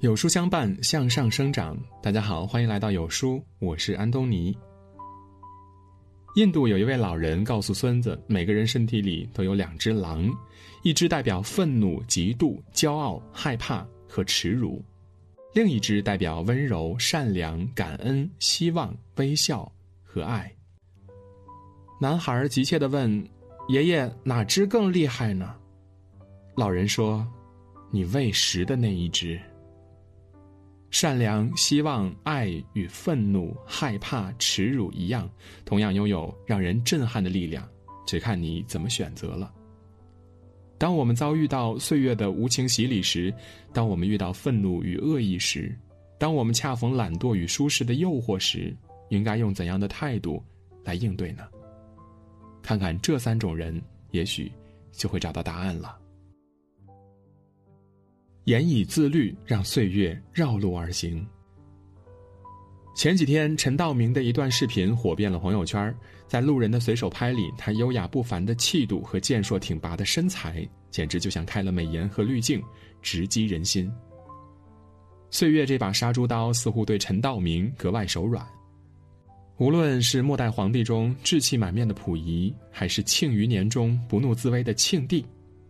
有书相伴，向上生长。大家好，欢迎来到有书，我是安东尼。印度有一位老人告诉孙子，每个人身体里都有两只狼，一只代表愤怒、嫉妒、骄傲、害怕和耻辱，另一只代表温柔、善良、感恩、希望、微笑和爱。男孩急切地问：“爷爷，哪只更厉害呢？”老人说：“你喂食的那一只。”善良、希望、爱与愤怒、害怕、耻辱一样，同样拥有让人震撼的力量，只看你怎么选择了。当我们遭遇到岁月的无情洗礼时，当我们遇到愤怒与恶意时，当我们恰逢懒惰与舒适的诱惑时，应该用怎样的态度来应对呢？看看这三种人，也许就会找到答案了。严以自律，让岁月绕路而行。前几天，陈道明的一段视频火遍了朋友圈。在路人的随手拍里，他优雅不凡的气度和健硕挺拔的身材，简直就像开了美颜和滤镜，直击人心。岁月这把杀猪刀，似乎对陈道明格外手软。无论是末代皇帝中志气满面的溥仪，还是庆余年中不怒自威的庆帝，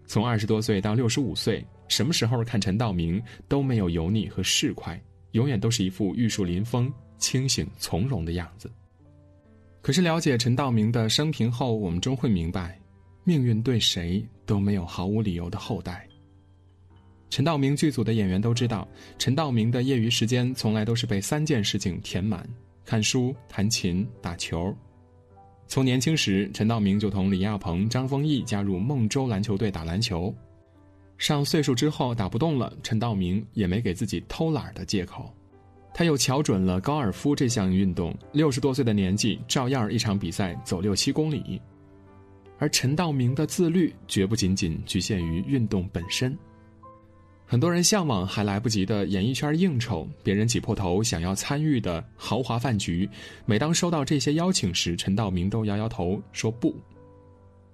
从二十多岁到六十五岁。什么时候看陈道明都没有油腻和市侩，永远都是一副玉树临风、清醒从容的样子。可是了解陈道明的生平后，我们终会明白，命运对谁都没有毫无理由的厚待。陈道明剧组的演员都知道，陈道明的业余时间从来都是被三件事情填满：看书、弹琴、打球。从年轻时，陈道明就同李亚鹏、张丰毅加入孟州篮球队打篮球。上岁数之后打不动了，陈道明也没给自己偷懒的借口，他又瞧准了高尔夫这项运动，六十多岁的年纪照样一场比赛走六七公里。而陈道明的自律绝不仅仅局限于运动本身。很多人向往还来不及的演艺圈应酬，别人挤破头想要参与的豪华饭局，每当收到这些邀请时，陈道明都摇摇头说不。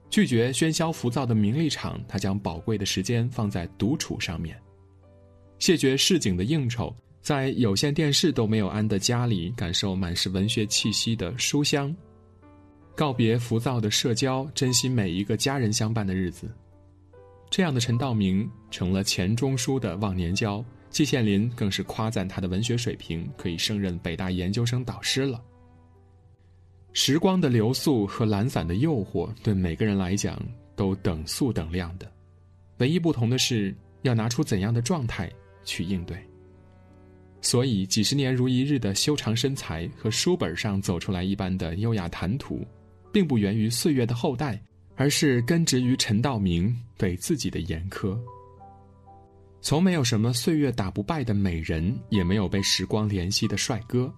拒绝喧嚣浮躁的名利场，他将宝贵的时间放在独处上面；谢绝市井的应酬，在有线电视都没有安的家里，感受满是文学气息的书香；告别浮躁的社交，珍惜每一个家人相伴的日子。这样的陈道明成了钱钟书的忘年交，季羡林更是夸赞他的文学水平，可以胜任北大研究生导师了。时光的流速和懒散的诱惑，对每个人来讲都等速等量的，唯一不同的是要拿出怎样的状态去应对。所以，几十年如一日的修长身材和书本上走出来一般的优雅谈吐，并不源于岁月的厚待，而是根植于陈道明对自己的严苛。从没有什么岁月打不败的美人，也没有被时光怜惜的帅哥，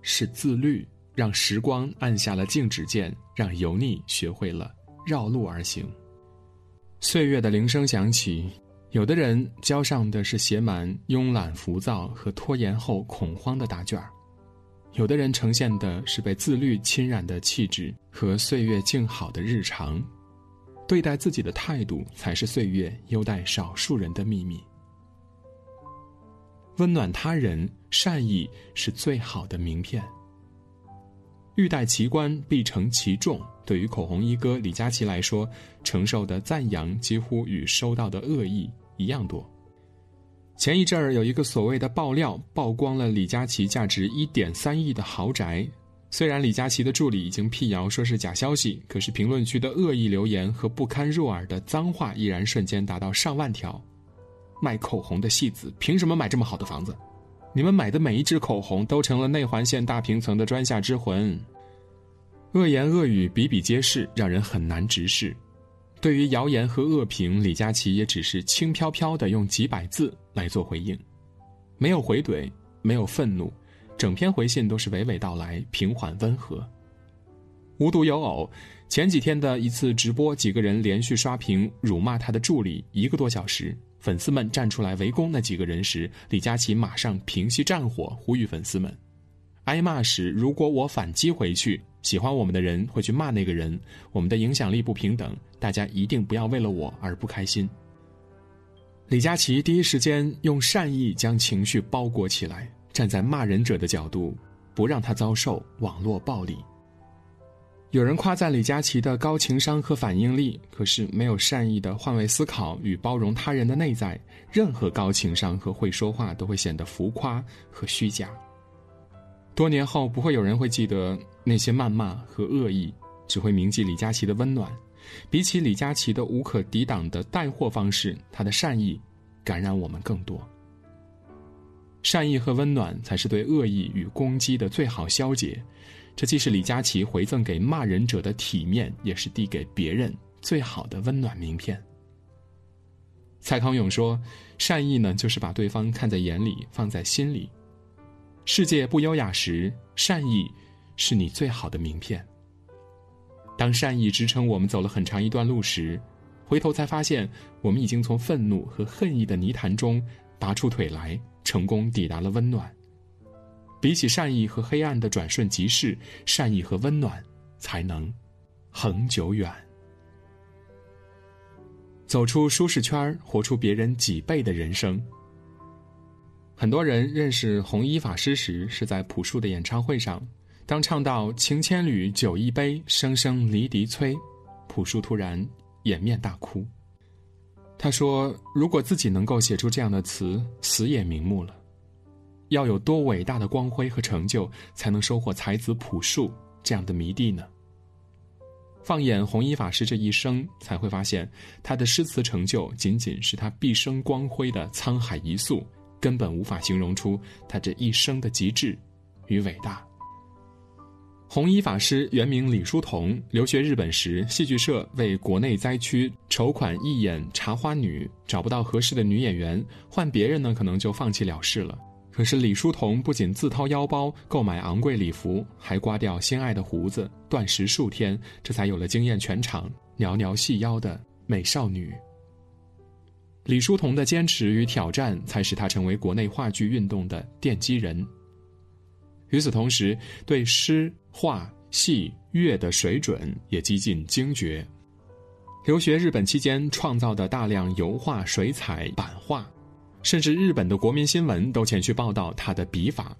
是自律。让时光按下了静止键，让油腻学会了绕路而行。岁月的铃声响起，有的人交上的是写满慵懒、浮躁和拖延后恐慌的答卷，有的人呈现的是被自律侵染的气质和岁月静好的日常。对待自己的态度，才是岁月优待少数人的秘密。温暖他人，善意是最好的名片。欲戴其冠，必承其重。对于口红一哥李佳琦来说，承受的赞扬几乎与收到的恶意一样多。前一阵儿有一个所谓的爆料，曝光了李佳琦价值一点三亿的豪宅。虽然李佳琦的助理已经辟谣说是假消息，可是评论区的恶意留言和不堪入耳的脏话依然瞬间达到上万条。卖口红的戏子凭什么买这么好的房子？你们买的每一支口红都成了内环线大平层的砖下之魂，恶言恶语比比皆是，让人很难直视。对于谣言和恶评，李佳琦也只是轻飘飘的用几百字来做回应，没有回怼，没有愤怒，整篇回信都是娓娓道来，平缓温和。无独有偶，前几天的一次直播，几个人连续刷屏辱骂他的助理一个多小时。粉丝们站出来围攻那几个人时，李佳琦马上平息战火，呼吁粉丝们：挨骂时，如果我反击回去，喜欢我们的人会去骂那个人，我们的影响力不平等，大家一定不要为了我而不开心。李佳琦第一时间用善意将情绪包裹起来，站在骂人者的角度，不让他遭受网络暴力。有人夸赞李佳琦的高情商和反应力，可是没有善意的换位思考与包容他人的内在，任何高情商和会说话都会显得浮夸和虚假。多年后，不会有人会记得那些谩骂和恶意，只会铭记李佳琦的温暖。比起李佳琦的无可抵挡的带货方式，他的善意感染我们更多。善意和温暖才是对恶意与攻击的最好消解。这既是李佳琦回赠给骂人者的体面，也是递给别人最好的温暖名片。蔡康永说：“善意呢，就是把对方看在眼里，放在心里。世界不优雅时，善意是你最好的名片。当善意支撑我们走了很长一段路时，回头才发现，我们已经从愤怒和恨意的泥潭中拔出腿来，成功抵达了温暖。”比起善意和黑暗的转瞬即逝，善意和温暖才能恒久远。走出舒适圈，活出别人几倍的人生。很多人认识弘一法师时，是在朴树的演唱会上。当唱到“情千缕，酒一杯，声声离笛催”，朴树突然掩面大哭。他说：“如果自己能够写出这样的词，死也瞑目了。”要有多伟大的光辉和成就，才能收获才子朴树这样的迷弟呢？放眼弘一法师这一生，才会发现他的诗词成就仅仅是他毕生光辉的沧海一粟，根本无法形容出他这一生的极致与伟大。弘一法师原名李叔同，留学日本时，戏剧社为国内灾区筹款义演《茶花女》，找不到合适的女演员，换别人呢，可能就放弃了事了。可是李叔同不仅自掏腰包购买昂贵礼服，还刮掉心爱的胡子，断食数天，这才有了惊艳全场、袅袅细腰的美少女。李叔同的坚持与挑战，才使他成为国内话剧运动的奠基人。与此同时，对诗、画、戏、乐的水准也几近精绝。留学日本期间创造的大量油画、水彩、版画。甚至日本的国民新闻都前去报道他的笔法。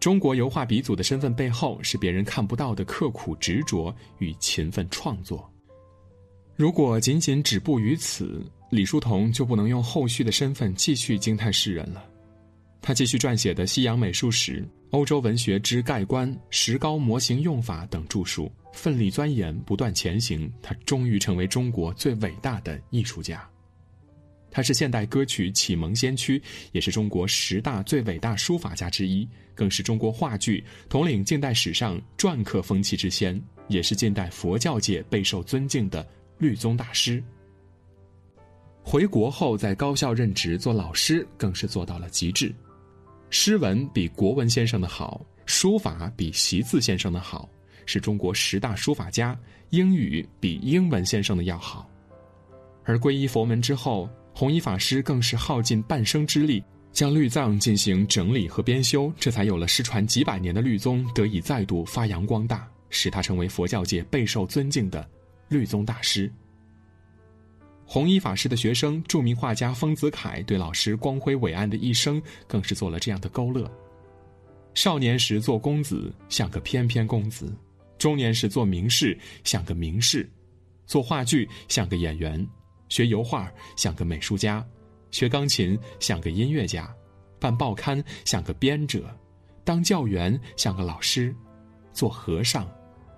中国油画鼻祖的身份背后，是别人看不到的刻苦执着与勤奋创作。如果仅仅止步于此，李叔同就不能用后续的身份继续惊叹世人了。他继续撰写的《西洋美术史》《欧洲文学之概观》《石膏模型用法》等著述，奋力钻研，不断前行，他终于成为中国最伟大的艺术家。他是现代歌曲启蒙先驱，也是中国十大最伟大书法家之一，更是中国话剧统领近代史上篆刻风气之先，也是近代佛教界备受尊敬的律宗大师。回国后，在高校任职做老师，更是做到了极致。诗文比国文先生的好，书法比习字先生的好，是中国十大书法家。英语比英文先生的要好，而皈依佛门之后。弘一法师更是耗尽半生之力，将律藏进行整理和编修，这才有了失传几百年的律宗得以再度发扬光大，使他成为佛教界备受尊敬的律宗大师。弘一法师的学生、著名画家丰子恺对老师光辉伟岸的一生，更是做了这样的勾勒：少年时做公子，像个翩翩公子；中年时做名士，像个名士；做话剧，像个演员。学油画像个美术家，学钢琴像个音乐家，办报刊像个编者，当教员像个老师，做和尚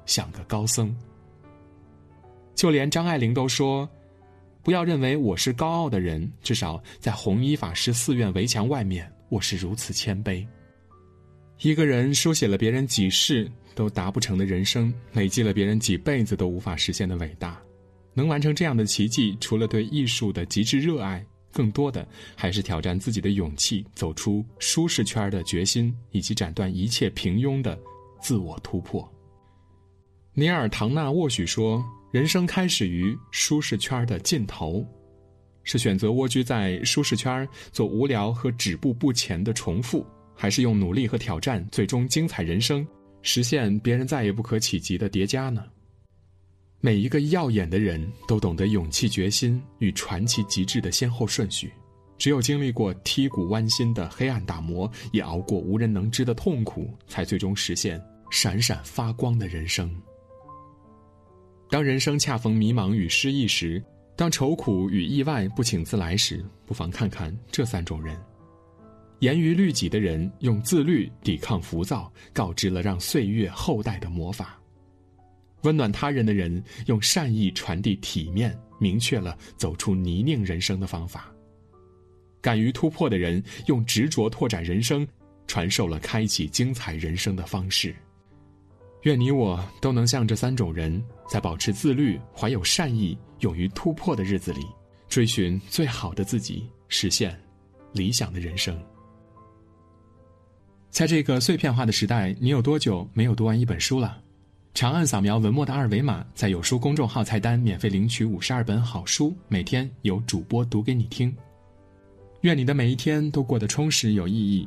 像个高僧。就连张爱玲都说：“不要认为我是高傲的人，至少在弘一法师寺院围墙外面，我是如此谦卑。”一个人书写了别人几世都达不成的人生，累积了别人几辈子都无法实现的伟大。能完成这样的奇迹，除了对艺术的极致热爱，更多的还是挑战自己的勇气、走出舒适圈的决心，以及斩断一切平庸的自我突破。尼尔·唐纳沃许说：“人生开始于舒适圈的尽头，是选择蜗居在舒适圈做无聊和止步不前的重复，还是用努力和挑战最终精彩人生，实现别人再也不可企及的叠加呢？”每一个耀眼的人都懂得勇气、决心与传奇极致的先后顺序，只有经历过剔骨剜心的黑暗打磨，也熬过无人能知的痛苦，才最终实现闪闪发光的人生。当人生恰逢迷茫与失意时，当愁苦与意外不请自来时，不妨看看这三种人：严于律己的人，用自律抵抗浮躁，告知了让岁月后代的魔法；温暖他人的人，用善意传递体面，明确了走出泥泞人生的方法；敢于突破的人，用执着拓展人生，传授了开启精彩人生的方式。愿你我都能像这三种人，在保持自律、怀有善意、勇于突破的日子里，追寻最好的自己，实现理想的人生。在这个碎片化的时代，你有多久没有读完一本书了？长按扫描文末的二维码，在有书公众号菜单免费领取五十二本好书，每天有主播读给你听。愿你的每一天都过得充实有意义。